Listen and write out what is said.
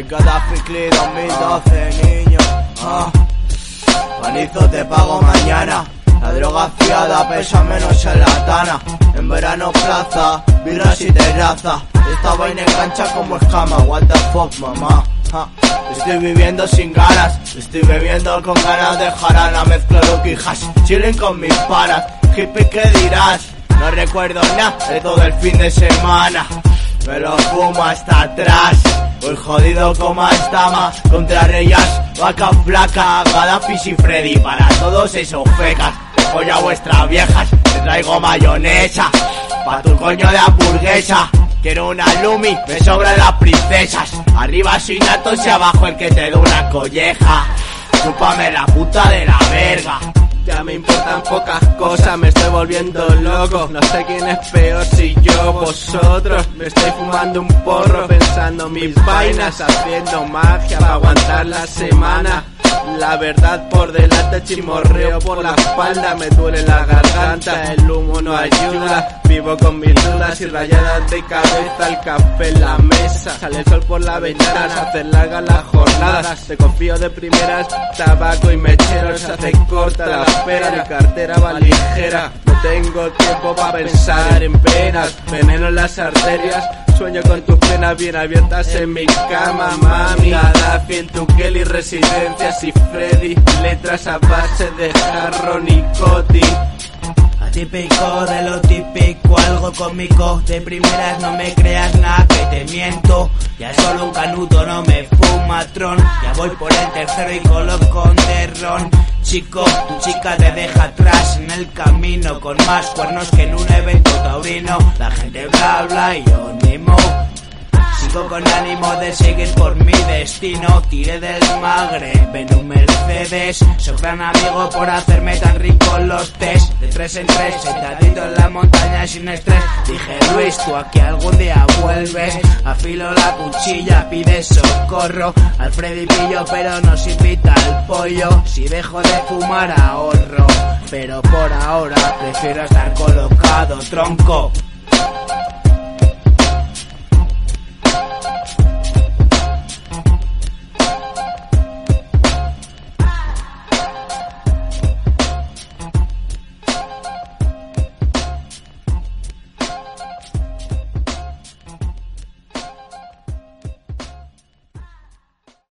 El Gaddafi Click 2012, niño. Ah. Panizo te pago mañana. La droga fiada pesa menos en la tana. En verano plaza, birras y terraza. Esta vaina engancha como escama. What the fuck, mamá. Ah. Estoy viviendo sin ganas, estoy bebiendo con ganas de jarana, mezclo lo que hash, chilling con mis panas, hippie que dirás, no recuerdo nada de todo el fin de semana, me lo fumo hasta atrás, el jodido como estama, contra reyes, vaca flaca, Gaddafi y Freddy, para todos esos fecas, dejo ya vuestras viejas, te traigo mayonesa, pa' tu coño de hamburguesa, Quiero una Lumi, me sobran las princesas. Arriba sin y abajo el que te da una colleja. Chúpame la puta de la verga. Ya me importan pocas cosas, me estoy volviendo loco. No sé quién es peor, si yo o vosotros. Me estoy fumando un porro, pensando mis vainas, haciendo magia para aguantar la semana. La verdad por delante, chimorreo por la espalda, me duele la garganta, el humo no ayuda. Vivo con mis dudas y rayadas de cabeza, el café en la mesa. Sale el sol por la ventana, se hacen largas las jornadas. Te confío de primeras, tabaco y mecheros, se hace corta la espera, mi cartera va ligera. No tengo tiempo para pensar en penas, veneno en las arterias. Sueño con tus penas bien abiertas en mi cama, mami. Gaddafi en tu Kelly, residencias y Freddy. Letras a base de jarro nicotin. Atípico de lo típico, algo cómico. De primeras no me creas nada que te miento. Ya solo un canuto no me fuma tron. Ya voy por el tercero y coloco un derrón. Chico, tu chica te deja atrás en el camino con más cuernos que en un evento taurino. La gente bla bla y yo ni mo. Sigo con ánimo de seguir por mi destino. Tiré del Magreb en un Mercedes. Soy gran amigo por hacerme tan rico los test. De tres en tres, sentadito en la montaña sin estrés. Dije, Luis, tú aquí algún día vuelves. Afilo la cuchilla, pide socorro. Al Freddy pillo, pero nos invita al pollo. Si dejo de fumar, ahorro. Pero por ahora prefiero estar colocado, tronco.